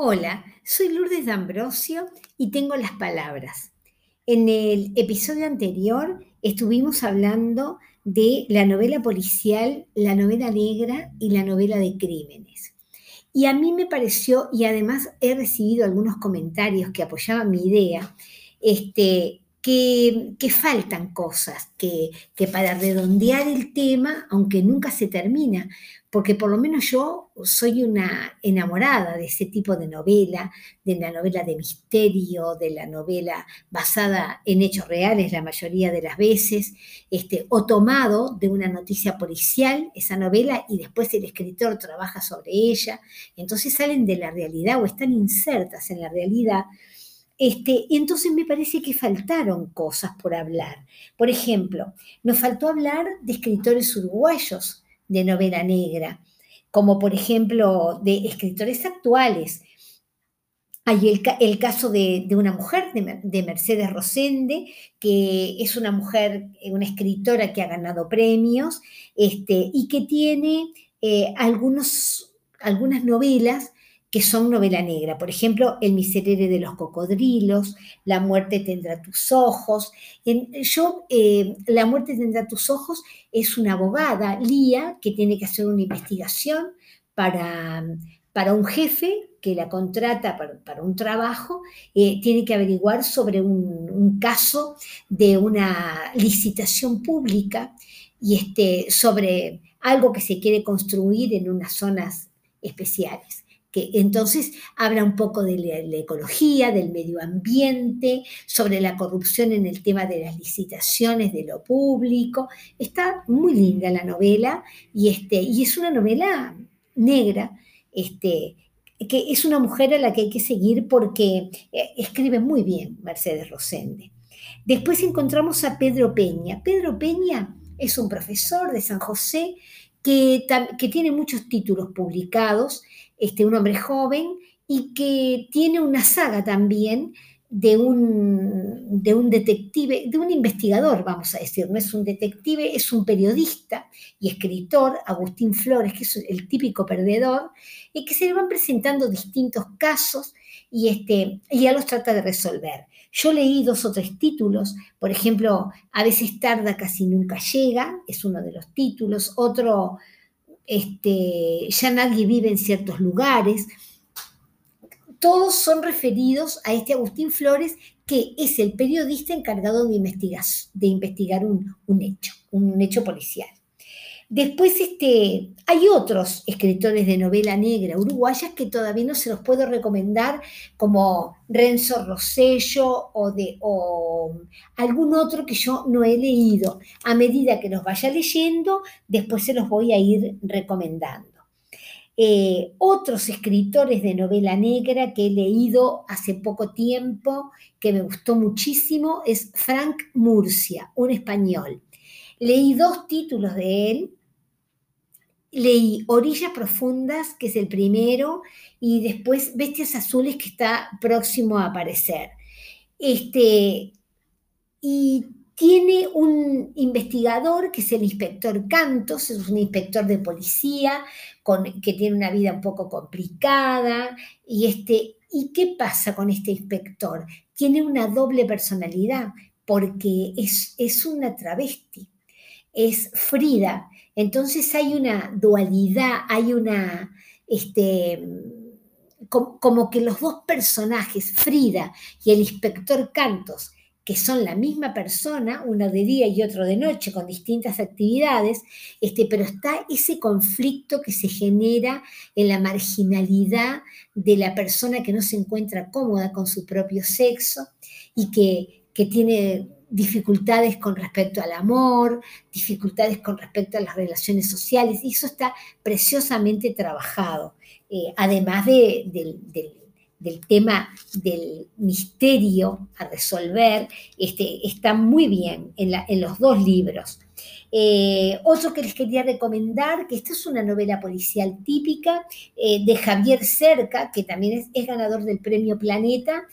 Hola, soy Lourdes D'Ambrosio y tengo las palabras. En el episodio anterior estuvimos hablando de la novela policial, la novela negra y la novela de crímenes. Y a mí me pareció, y además he recibido algunos comentarios que apoyaban mi idea, este, que, faltan cosas, que, que, para redondear el tema, aunque nunca se termina, porque por lo menos yo soy una enamorada de ese tipo de novela, de la novela de misterio, de la novela basada en hechos reales la mayoría de las veces, este, o tomado de una noticia policial, esa novela, y después el escritor trabaja sobre ella, entonces salen de la realidad o están insertas en la realidad este, entonces me parece que faltaron cosas por hablar. Por ejemplo, nos faltó hablar de escritores uruguayos de novela negra, como por ejemplo de escritores actuales. Hay el, caso de, una mujer, de, Mercedes Rosende, que es una mujer, una escritora que ha ganado premios este, y que tiene eh, algunos, algunas novelas que son novela negra. Por ejemplo, El miserere de los cocodrilos, La muerte tendrá tus ojos. Yo, eh, La muerte tendrá tus ojos es una abogada, Lía, que tiene que hacer una investigación para, para un jefe que la contrata para, un trabajo, eh, tiene que averiguar sobre un, un, caso de una licitación pública y este, sobre algo que se quiere construir en unas zonas especiales que entonces habla un poco de la, ecología, del medio ambiente, sobre la corrupción en el tema de las licitaciones de lo público. Está muy linda la novela y, este, y es una novela negra, este, que es una mujer a la que hay que seguir porque eh, escribe muy bien Mercedes Rosende. Después encontramos a Pedro Peña. Pedro Peña es un profesor de San José que, que tiene muchos títulos publicados este, un hombre joven y que tiene una saga también de un, de un detective, de un investigador, vamos a decir, no es un detective, es un periodista y escritor, Agustín Flores, que es el típico perdedor, y que se le van presentando distintos casos y, este, y ya los trata de resolver. Yo leí dos o tres títulos, por ejemplo, A veces tarda, casi nunca llega, es uno de los títulos, otro este, ya nadie vive en ciertos lugares. Todos son referidos a este Agustín Flores, que es el periodista encargado de investigar, un hecho, un hecho policial. Después este, hay otros escritores de novela negra uruguayas que todavía no se los puedo recomendar, como Renzo Rosello o, de, algún otro que yo no he leído. A medida que los vaya leyendo, después se los voy a ir recomendando. Eh, otros escritores de novela negra que he leído hace poco tiempo, que me gustó muchísimo, es Frank Murcia, un español. Leí dos títulos de él, leí Orillas Profundas, que es el primero, y después Bestias Azules, que está próximo a aparecer. Este, y tiene un investigador que es el inspector Cantos, es un inspector de policía con, que tiene una vida un poco complicada. Y, este, ¿Y qué pasa con este inspector? Tiene una doble personalidad porque es, es una travesti, es Frida, entonces hay una dualidad, hay una, este, como, que los dos personajes, Frida y el inspector Cantos, que son la misma persona, uno de día y otro de noche, con distintas actividades, este, pero está ese conflicto que se genera en la marginalidad de la persona que no se encuentra cómoda con su propio sexo y que, que tiene dificultades con respecto al amor, dificultades con respecto a las relaciones sociales, y eso está preciosamente trabajado, eh, además del tema del misterio a resolver, este, está muy bien en, los dos libros. Eh, otro que les quería recomendar, que esta es una novela policial típica eh, de Javier Cerca, que también es, es ganador del premio Planeta,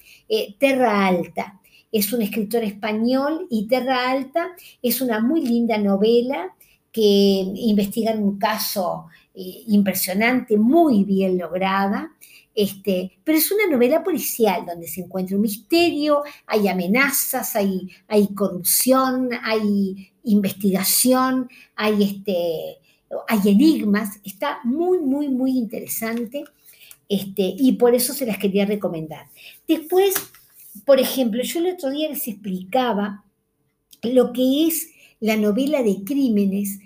Terra Alta es un escritor español y Terra Alta es una muy linda novela que investiga un caso eh, impresionante, muy bien lograda. Este, pero es una novela policial donde se encuentra un misterio, hay amenazas, hay, hay corrupción, hay investigación, hay, este, hay enigmas. Está muy, muy, muy interesante este, y por eso se las quería recomendar. Después, por ejemplo, yo el otro día les explicaba lo que es la novela de crímenes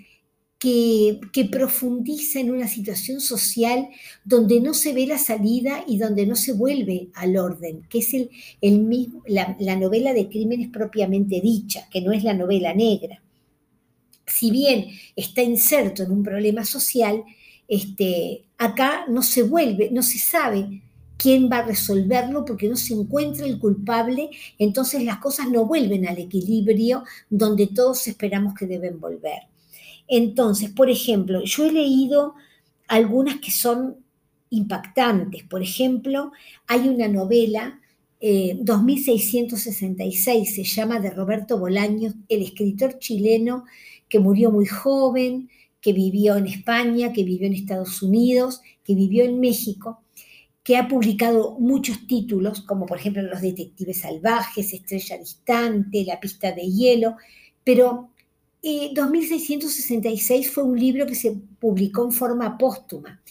que, profundiza en una situación social donde no se ve la salida y donde no se vuelve al orden, que es el, mismo, la, novela de crímenes propiamente dicha, que no es la novela negra. Si bien está inserto en un problema social, este, acá no se vuelve, no se sabe quién va a resolverlo porque no se encuentra el culpable, entonces las cosas no vuelven al equilibrio donde todos esperamos que deben volver. Entonces, por ejemplo, yo he leído algunas que son impactantes. Por ejemplo, hay una novela, 2666, eh, se llama de Roberto Bolaños, el escritor chileno que murió muy joven, que vivió en España, que vivió en Estados Unidos, que vivió en México que ha publicado muchos títulos, como por ejemplo Los Detectives Salvajes, Estrella Distante, La Pista de Hielo, pero 2666 eh, fue un libro que se publicó en forma póstuma.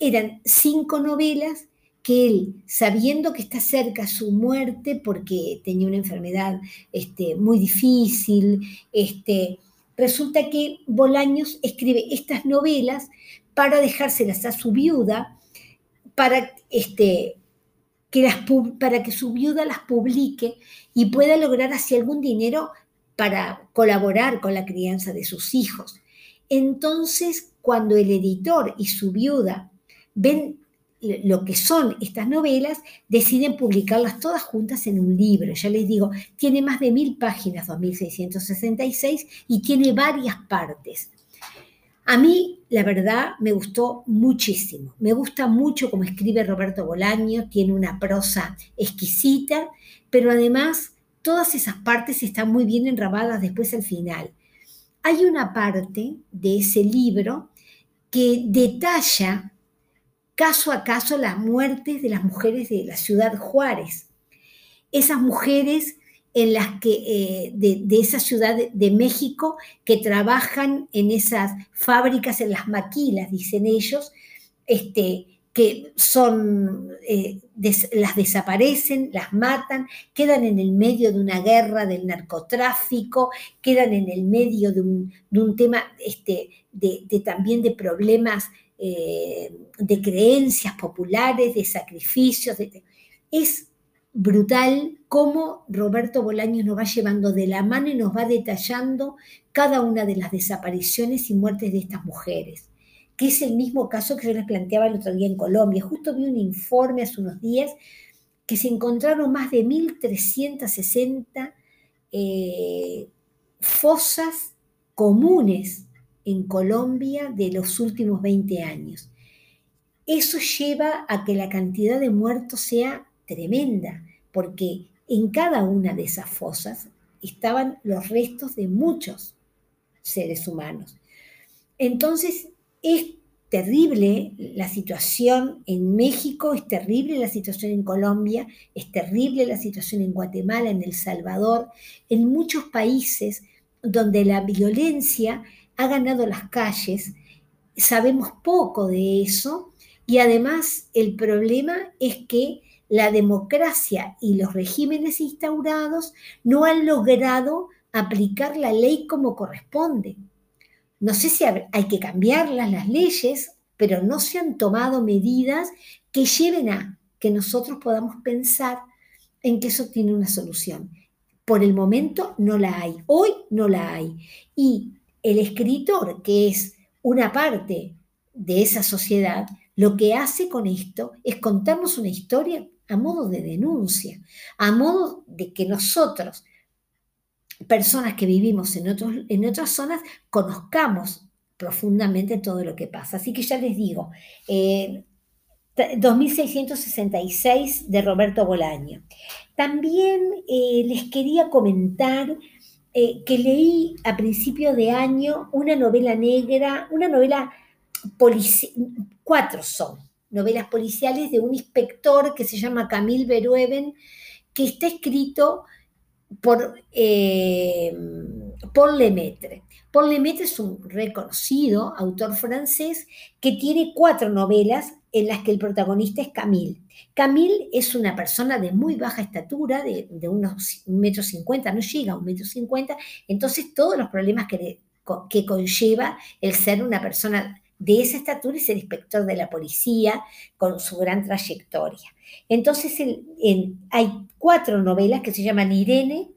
Eran cinco novelas que él, sabiendo que está cerca su muerte, porque tenía una enfermedad este, muy difícil, este, resulta que Bolaños escribe estas novelas para dejárselas a su viuda, para, este, que las, para que su viuda las publique y pueda lograr así algún dinero para colaborar con la crianza de sus hijos. Entonces, cuando el editor y su viuda ven lo que son estas novelas, deciden publicarlas todas juntas en un libro. Ya les digo, tiene más de mil páginas, 2666, y tiene varias partes. A mí, la verdad, me gustó muchísimo. Me gusta mucho cómo escribe Roberto Bolaño, tiene una prosa exquisita, pero además todas esas partes están muy bien enrabadas después al final. Hay una parte de ese libro que detalla caso a caso las muertes de las mujeres de la ciudad Juárez. Esas mujeres en las que, eh, de, esa ciudad de, México que trabajan en esas fábricas, en las maquilas, dicen ellos, este, que son, eh, las desaparecen, las matan, quedan en el medio de una guerra del narcotráfico, quedan en el medio de un, tema este, de, también de problemas eh, de creencias populares, de sacrificios. es brutal cómo Roberto Bolaños nos va llevando de la mano y nos va detallando cada una de las desapariciones y muertes de estas mujeres, que es el mismo caso que yo les planteaba el otro día en Colombia. Justo vi un informe hace unos días que se encontraron más de 1.360 eh, fosas comunes en Colombia de los últimos 20 años. Eso lleva a que la cantidad de muertos sea tremenda, porque en cada una de esas fosas estaban los restos de muchos seres humanos. Entonces, es terrible la situación en México, es terrible la situación en Colombia, es terrible la situación en Guatemala, en El Salvador, en muchos países donde la violencia ha ganado las calles. Sabemos poco de eso y además el problema es que la democracia y los regímenes instaurados no han logrado aplicar la ley como corresponde. No sé si hay que cambiarlas las leyes, pero no se han tomado medidas que lleven a que nosotros podamos pensar en que eso tiene una solución. Por el momento no la hay, hoy no la hay. Y el escritor, que es una parte de esa sociedad, lo que hace con esto es contarnos una historia a modo de denuncia, a modo de que nosotros, personas que vivimos en, otros, en otras zonas, conozcamos profundamente todo lo que pasa. Así que ya les digo, 2666 eh, de Roberto Bolaño. También eh, les quería comentar eh, que leí a principio de año una novela negra, una novela cuatro son novelas policiales de un inspector que se llama Camille Verueben, que está escrito por eh, Paul Lemaitre. Paul Lemaitre es un reconocido autor francés que tiene cuatro novelas en las que el protagonista es Camille. Camille es una persona de muy baja estatura, de, unos un metro cincuenta, no llega a un metro cincuenta, entonces todos los problemas que, que conlleva el ser una persona de esa estatura y ser inspector de la policía con su gran trayectoria. Entonces hay cuatro novelas que se llaman Irene,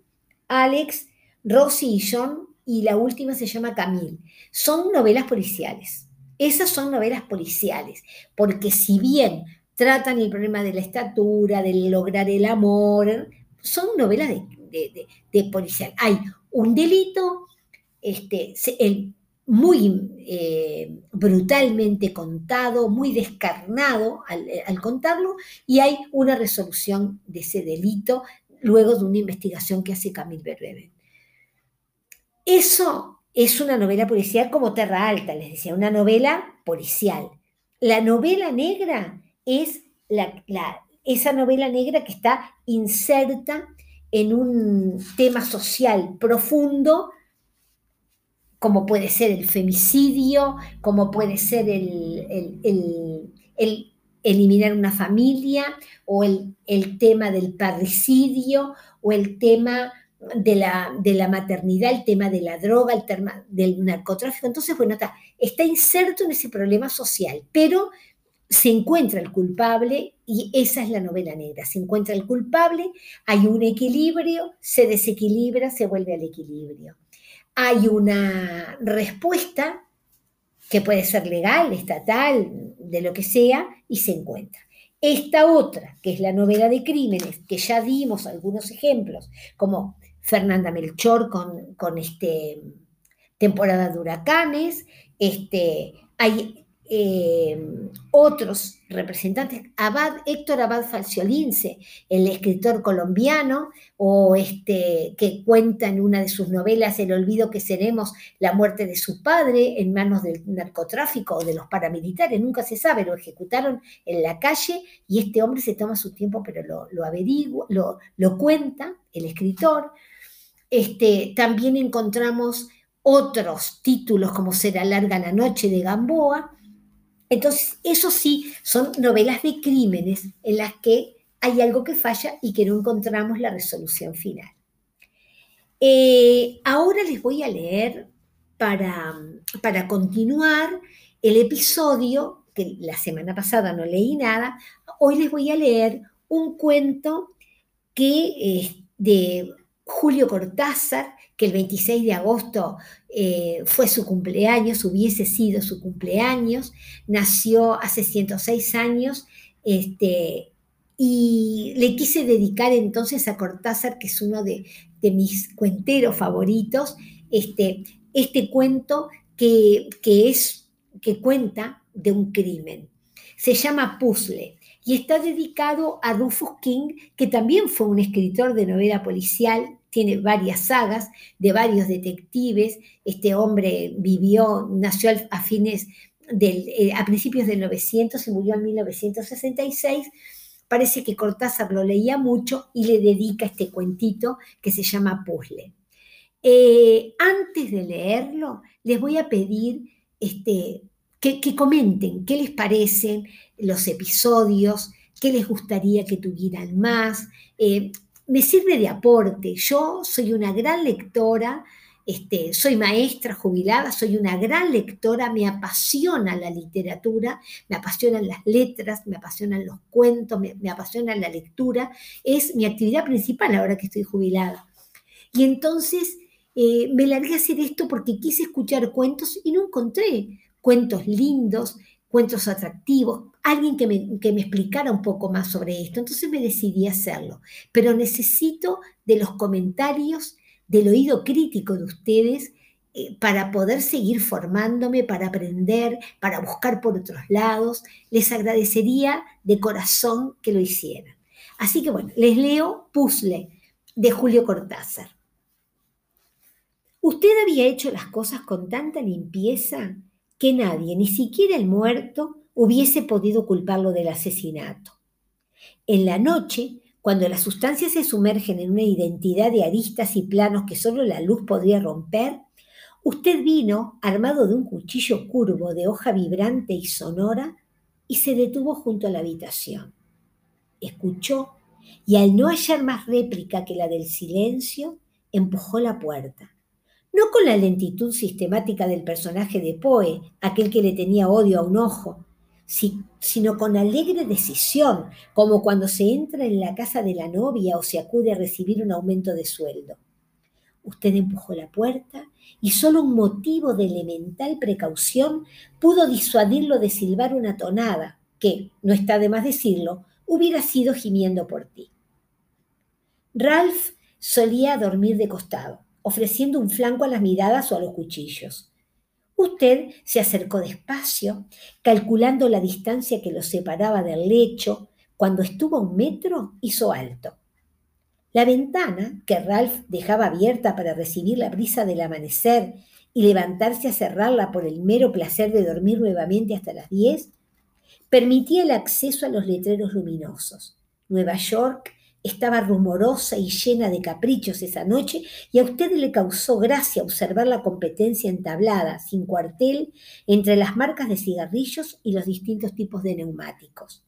Alex, Rosy y John, y la última se llama Camille. Son novelas policiales. Esas son novelas policiales, porque si bien tratan el problema de la estatura, de lograr el amor, son novelas de, policial. Hay un delito, este, el, muy eh, brutalmente contado, muy descarnado eh, al, contarlo, y hay una resolución de ese delito luego de una investigación que hace Camille Berbebe. Eso es una novela policial como Terra Alta, les decía, una novela policial. La novela negra es esa novela negra que está inserta en un tema social profundo como puede ser el femicidio, como puede ser el, eliminar una familia, o el, tema del parricidio, o el tema de la, de la, maternidad, el tema de la droga, el tema del narcotráfico. Entonces, bueno, está, está inserto en ese problema social, pero se encuentra el culpable y esa es la novela negra. Se encuentra el culpable, hay un equilibrio, se desequilibra, se vuelve al equilibrio hay una respuesta que puede ser legal, estatal, de lo que sea, y se encuentra. Esta otra, que es la novela de crímenes, que ya dimos algunos ejemplos, como Fernanda Melchor con, con este, temporada de huracanes, este, hay eh, otros representantes, Héctor Abad Falciolince, el escritor colombiano, o este, que cuenta en una de sus novelas El olvido que seremos, la muerte de su padre en manos del narcotráfico o de los paramilitares, nunca se sabe, lo ejecutaron en la calle y este hombre se toma su tiempo, pero lo, lo averigua, lo, lo, cuenta, el escritor. Este, también encontramos otros títulos como Será larga la noche de Gamboa, entonces, eso sí, son novelas de crímenes en las que hay algo que falla y que no encontramos la resolución final. Eh, ahora les voy a leer para, para continuar el episodio, que la semana pasada no leí nada, hoy les voy a leer un cuento que es de Julio Cortázar, que el 26 de agosto eh, fue su cumpleaños, hubiese sido su cumpleaños, nació hace 106 años, este, y le quise dedicar entonces a Cortázar, que es uno de, mis cuenteros favoritos, este, este cuento que, que, es, que cuenta de un crimen. Se llama Puzzle y está dedicado a Rufus King, que también fue un escritor de novela policial, tiene varias sagas de varios detectives. Este hombre vivió, nació a fines del, eh, a principios del 900 y murió en 1966. Parece que Cortázar lo leía mucho y le dedica este cuentito que se llama Puzzle. Eh, antes de leerlo, les voy a pedir este, que, comenten qué les parecen los episodios, qué les gustaría que tuvieran más. Eh, me sirve de aporte. Yo soy una gran lectora, este, soy maestra jubilada, soy una gran lectora, me apasiona la literatura, me apasionan las letras, me apasionan los cuentos, me, apasiona la lectura. Es mi actividad principal ahora que estoy jubilada. Y entonces eh, me largué a hacer esto porque quise escuchar cuentos y no encontré cuentos lindos, cuentos atractivos, alguien que me, que me, explicara un poco más sobre esto. Entonces me decidí hacerlo. Pero necesito de los comentarios, del oído crítico de ustedes eh, para poder seguir formándome, para aprender, para buscar por otros lados. Les agradecería de corazón que lo hicieran. Así que bueno, les leo Puzzle de Julio Cortázar. ¿Usted había hecho las cosas con tanta limpieza que nadie, ni siquiera el muerto, hubiese podido culparlo del asesinato. En la noche, cuando las sustancias se sumergen en una identidad de aristas y planos que solo la luz podría romper, usted vino armado de un cuchillo curvo de hoja vibrante y sonora y se detuvo junto a la habitación. Escuchó y al no hallar más réplica que la del silencio, empujó la puerta. No con la lentitud sistemática del personaje de Poe, aquel que le tenía odio a un ojo, sino con alegre decisión, como cuando se entra en la casa de la novia o se acude a recibir un aumento de sueldo. Usted empujó la puerta y solo un motivo de elemental precaución pudo disuadirlo de silbar una tonada que, no está de más decirlo, hubiera sido gimiendo por ti. Ralph solía dormir de costado, ofreciendo un flanco a las miradas o a los cuchillos. Usted se acercó despacio, calculando la distancia que lo separaba del lecho. Cuando estuvo a un metro, hizo alto. La ventana, que Ralph dejaba abierta para recibir la brisa del amanecer y levantarse a cerrarla por el mero placer de dormir nuevamente hasta las diez, permitía el acceso a los letreros luminosos. Nueva York estaba rumorosa y llena de caprichos esa noche y a usted le causó gracia observar la competencia entablada, sin cuartel, entre las marcas de cigarrillos y los distintos tipos de neumáticos.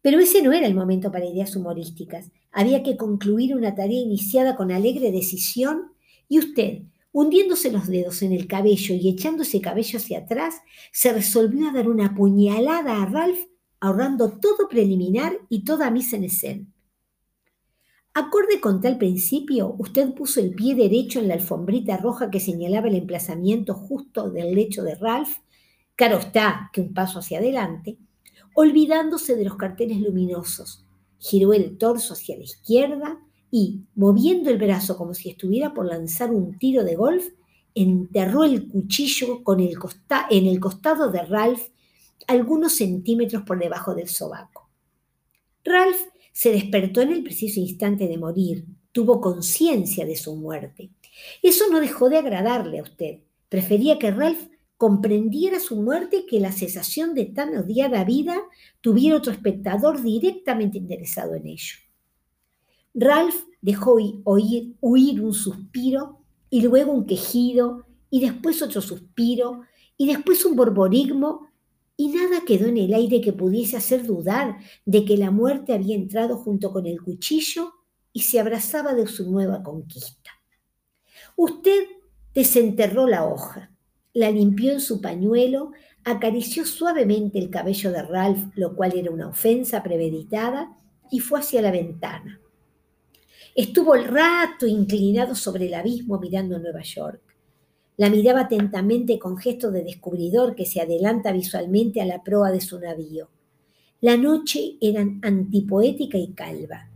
Pero ese no era el momento para ideas humorísticas. Había que concluir una tarea iniciada con alegre decisión y usted, hundiéndose los dedos en el cabello y echándose cabello hacia atrás, se resolvió a dar una puñalada a Ralph, ahorrando todo preliminar y toda misa en escena. Acorde con tal principio, usted puso el pie derecho en la alfombrita roja que señalaba el emplazamiento justo del lecho de Ralph, claro está que un paso hacia adelante, olvidándose de los carteles luminosos. Giró el torso hacia la izquierda y, moviendo el brazo como si estuviera por lanzar un tiro de golf, enterró el cuchillo con el en el costado de Ralph algunos centímetros por debajo del sobaco. Ralph se despertó en el preciso instante de morir, tuvo conciencia de su muerte. Eso no dejó de agradarle a usted. Prefería que Ralph comprendiera su muerte que la cesación de tan odiada vida tuviera otro espectador directamente interesado en ello. Ralph dejó oír, huir un suspiro y luego un quejido y después otro suspiro y después un borborigmo y nada quedó en el aire que pudiese hacer dudar de que la muerte había entrado junto con el cuchillo y se abrazaba de su nueva conquista. Usted desenterró la hoja, la limpió en su pañuelo, acarició suavemente el cabello de Ralph, lo cual era una ofensa premeditada, y fue hacia la ventana. Estuvo el rato inclinado sobre el abismo mirando Nueva York. La miraba atentamente con gesto de descubridor que se adelanta visualmente a la proa de su navío. La noche era antipoética y calva.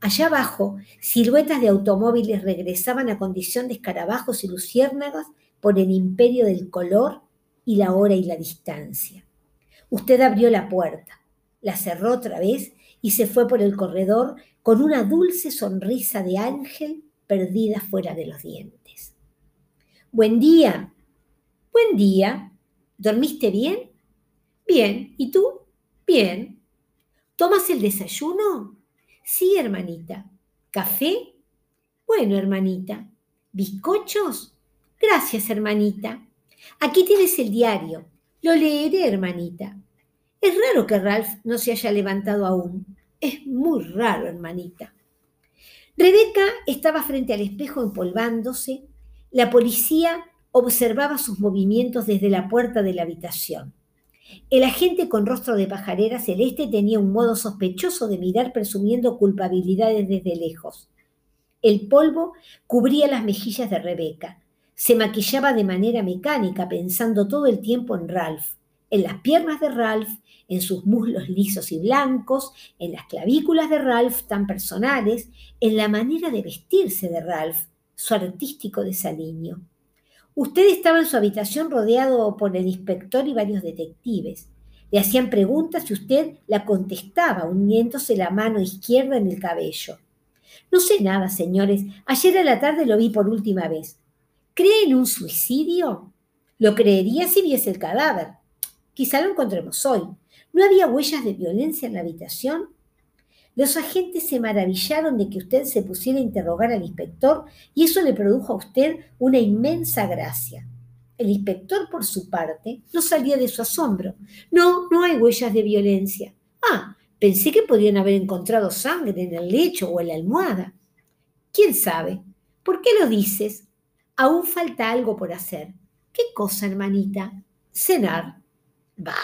Allá abajo, siluetas de automóviles regresaban a condición de escarabajos y luciérnagas por el imperio del color y la hora y la distancia. Usted abrió la puerta, la cerró otra vez y se fue por el corredor con una dulce sonrisa de ángel perdida fuera de los dientes. Buen día. Buen día. ¿Dormiste bien? Bien. ¿Y tú? Bien. ¿Tomas el desayuno? Sí, hermanita. ¿Café? Bueno, hermanita. ¿Bizcochos? Gracias, hermanita. Aquí tienes el diario. Lo leeré, hermanita. Es raro que Ralph no se haya levantado aún. Es muy raro, hermanita. Rebeca estaba frente al espejo empolvándose la policía observaba sus movimientos desde la puerta de la habitación. El agente con rostro de pajarera celeste tenía un modo sospechoso de mirar presumiendo culpabilidades desde lejos. El polvo cubría las mejillas de Rebeca. Se maquillaba de manera mecánica, pensando todo el tiempo en Ralph, en las piernas de Ralph, en sus muslos lisos y blancos, en las clavículas de Ralph tan personales, en la manera de vestirse de Ralph, su artístico desaliño. Usted estaba en su habitación rodeado por el inspector y varios detectives. Le hacían preguntas y usted la contestaba, uniéndose la mano izquierda en el cabello. No sé nada, señores. Ayer a la tarde lo vi por última vez. ¿Cree en un suicidio? Lo creería si viese el cadáver. Quizá lo encontremos hoy. ¿No había huellas de violencia en la habitación? Los agentes se maravillaron de que usted se pusiera a interrogar al inspector y eso le produjo a usted una inmensa gracia. El inspector, por su parte, no salía de su asombro. No, no hay huellas de violencia. Ah, pensé que podrían haber encontrado sangre en el lecho o en la almohada. ¿Quién sabe? ¿Por qué lo dices? Aún falta algo por hacer. ¿Qué cosa, hermanita? Cenar. Bah.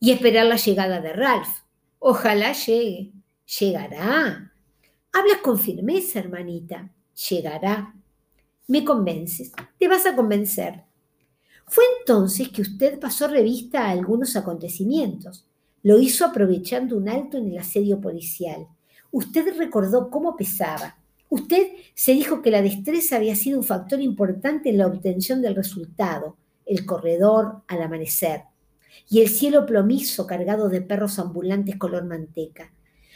Y esperar la llegada de Ralph. Ojalá llegue. Llegará. Hablas con firmeza, hermanita. Llegará. Me convences. Te vas a convencer. Fue entonces que usted pasó revista a algunos acontecimientos. Lo hizo aprovechando un alto en el asedio policial. Usted recordó cómo pesaba. Usted se dijo que la destreza había sido un factor importante en la obtención del resultado, el corredor al amanecer, y el cielo plomizo cargado de perros ambulantes color manteca.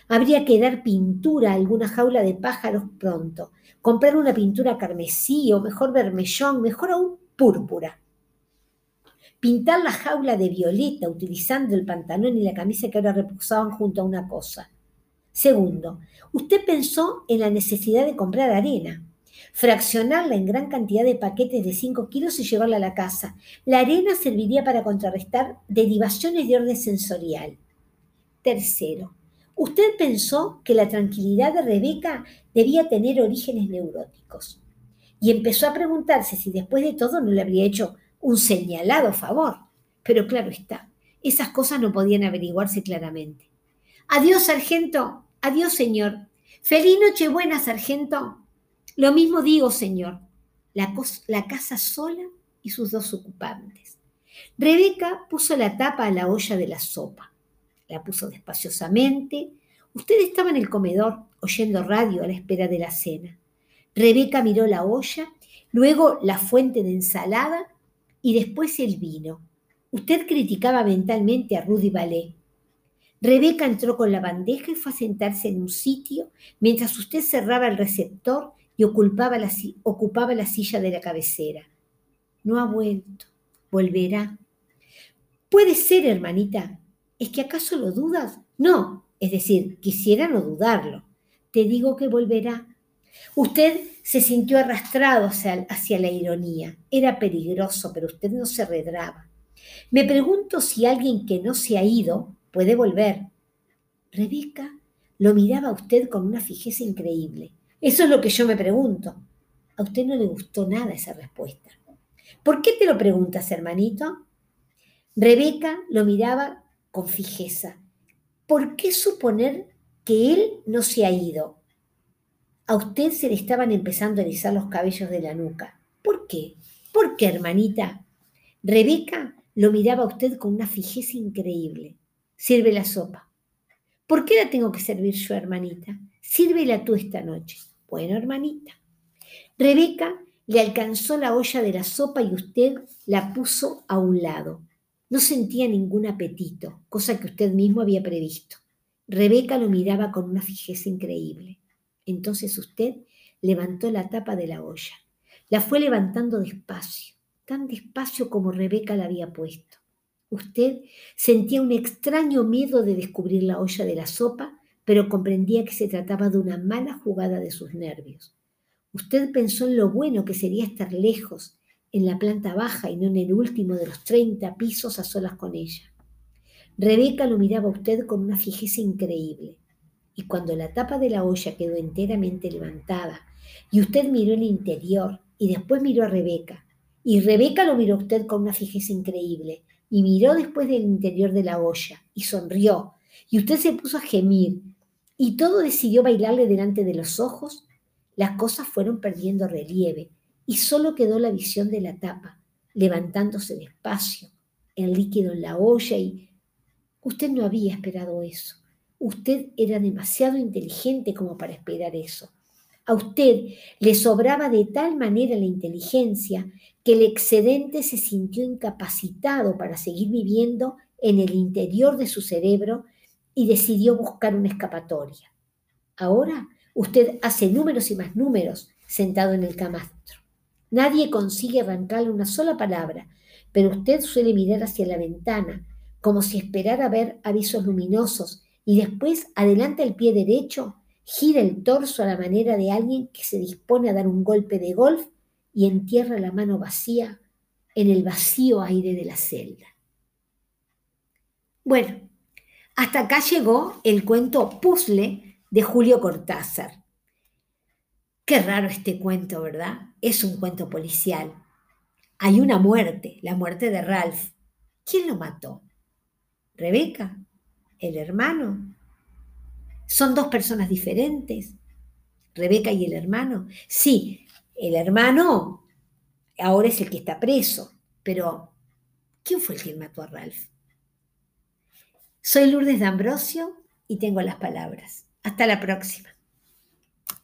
Habría que dar pintura a alguna jaula de pájaros pronto, comprar una pintura carmesí o mejor vermellón, mejor aún púrpura pintar la jaula de violeta utilizando el pantalón y la camisa que ahora reposaban junto a una cosa. Segundo, usted pensó en la necesidad de comprar arena, fraccionarla en gran cantidad de paquetes de 5 kilos y llevarla a la casa. La arena serviría para contrarrestar derivaciones de orden sensorial. Tercero, usted pensó que la tranquilidad de Rebeca debía tener orígenes neuróticos y empezó a preguntarse si después de todo no le habría hecho un señalado favor. Pero claro está, esas cosas no podían averiguarse claramente. Adiós, sargento. Adiós, señor. Feliz Nochebuena, sargento. Lo mismo digo, señor. La, la casa sola y sus dos ocupantes. Rebeca puso la tapa a la olla de la sopa. La puso despaciosamente. Usted estaba en el comedor oyendo radio a la espera de la cena. Rebeca miró la olla, luego la fuente de ensalada y después el vino. Usted criticaba mentalmente a Rudy Ballet. Rebeca entró con la bandeja y fue a sentarse en un sitio mientras usted cerraba el receptor y ocupaba la, ocupaba la silla de la cabecera. No ha vuelto. Volverá. Puede ser, hermanita. ¿Es que acaso lo dudas? No, es decir, quisiera no dudarlo. Te digo que volverá. Usted se sintió arrastrado hacia, la ironía. Era peligroso, pero usted no se redraba. Me pregunto si alguien que no se ha ido puede volver. Rebeca lo miraba a usted con una fijeza increíble. Eso es lo que yo me pregunto. A usted no le gustó nada esa respuesta. ¿Por qué te lo preguntas, hermanito? Rebeca lo miraba con fijeza. ¿Por qué suponer que él no se ha ido? A usted se le estaban empezando a erizar los cabellos de la nuca. ¿Por qué? ¿Por qué, hermanita? Rebeca lo miraba a usted con una fijeza increíble. Sirve la sopa. ¿Por qué la tengo que servir yo, hermanita? Sírvela tú esta noche. Bueno, hermanita. Rebeca le alcanzó la olla de la sopa y usted la puso a un lado. No sentía ningún apetito, cosa que usted mismo había previsto. Rebeca lo miraba con una fijeza increíble. Entonces usted levantó la tapa de la olla. La fue levantando despacio, tan despacio como Rebeca la había puesto. Usted sentía un extraño miedo de descubrir la olla de la sopa, pero comprendía que se trataba de una mala jugada de sus nervios. Usted pensó en lo bueno que sería estar lejos, en la planta baja y no en el último de los treinta pisos a solas con ella. Rebeca lo miraba a usted con una fijeza increíble y cuando la tapa de la olla quedó enteramente levantada y usted miró el interior y después miró a Rebeca y Rebeca lo miró a usted con una fijeza increíble y miró después del interior de la olla y sonrió y usted se puso a gemir y todo decidió bailarle delante de los ojos, las cosas fueron perdiendo relieve y solo quedó la visión de la tapa, levantándose despacio, el líquido en la olla y usted no había esperado eso. Usted era demasiado inteligente como para esperar eso. A usted le sobraba de tal manera la inteligencia que el excedente se sintió incapacitado para seguir viviendo en el interior de su cerebro y decidió buscar una escapatoria. Ahora usted hace números y más números sentado en el camastro. Nadie consigue arrancarle una sola palabra, pero usted suele mirar hacia la ventana, como si esperara ver avisos luminosos, y después adelanta el pie derecho, gira el torso a la manera de alguien que se dispone a dar un golpe de golf y entierra la mano vacía en el vacío aire de la celda. Bueno, hasta acá llegó el cuento Puzzle de Julio Cortázar. Qué raro este cuento, ¿verdad? Es un cuento policial. Hay una muerte, la muerte de Ralph. ¿Quién lo mató? ¿Rebeca? ¿El hermano? ¿Son dos personas diferentes? ¿Rebeca y el hermano? Sí, el hermano ahora es el que está preso, pero ¿quién fue el que mató a Ralph? Soy Lourdes de Ambrosio y tengo las palabras. Hasta la próxima.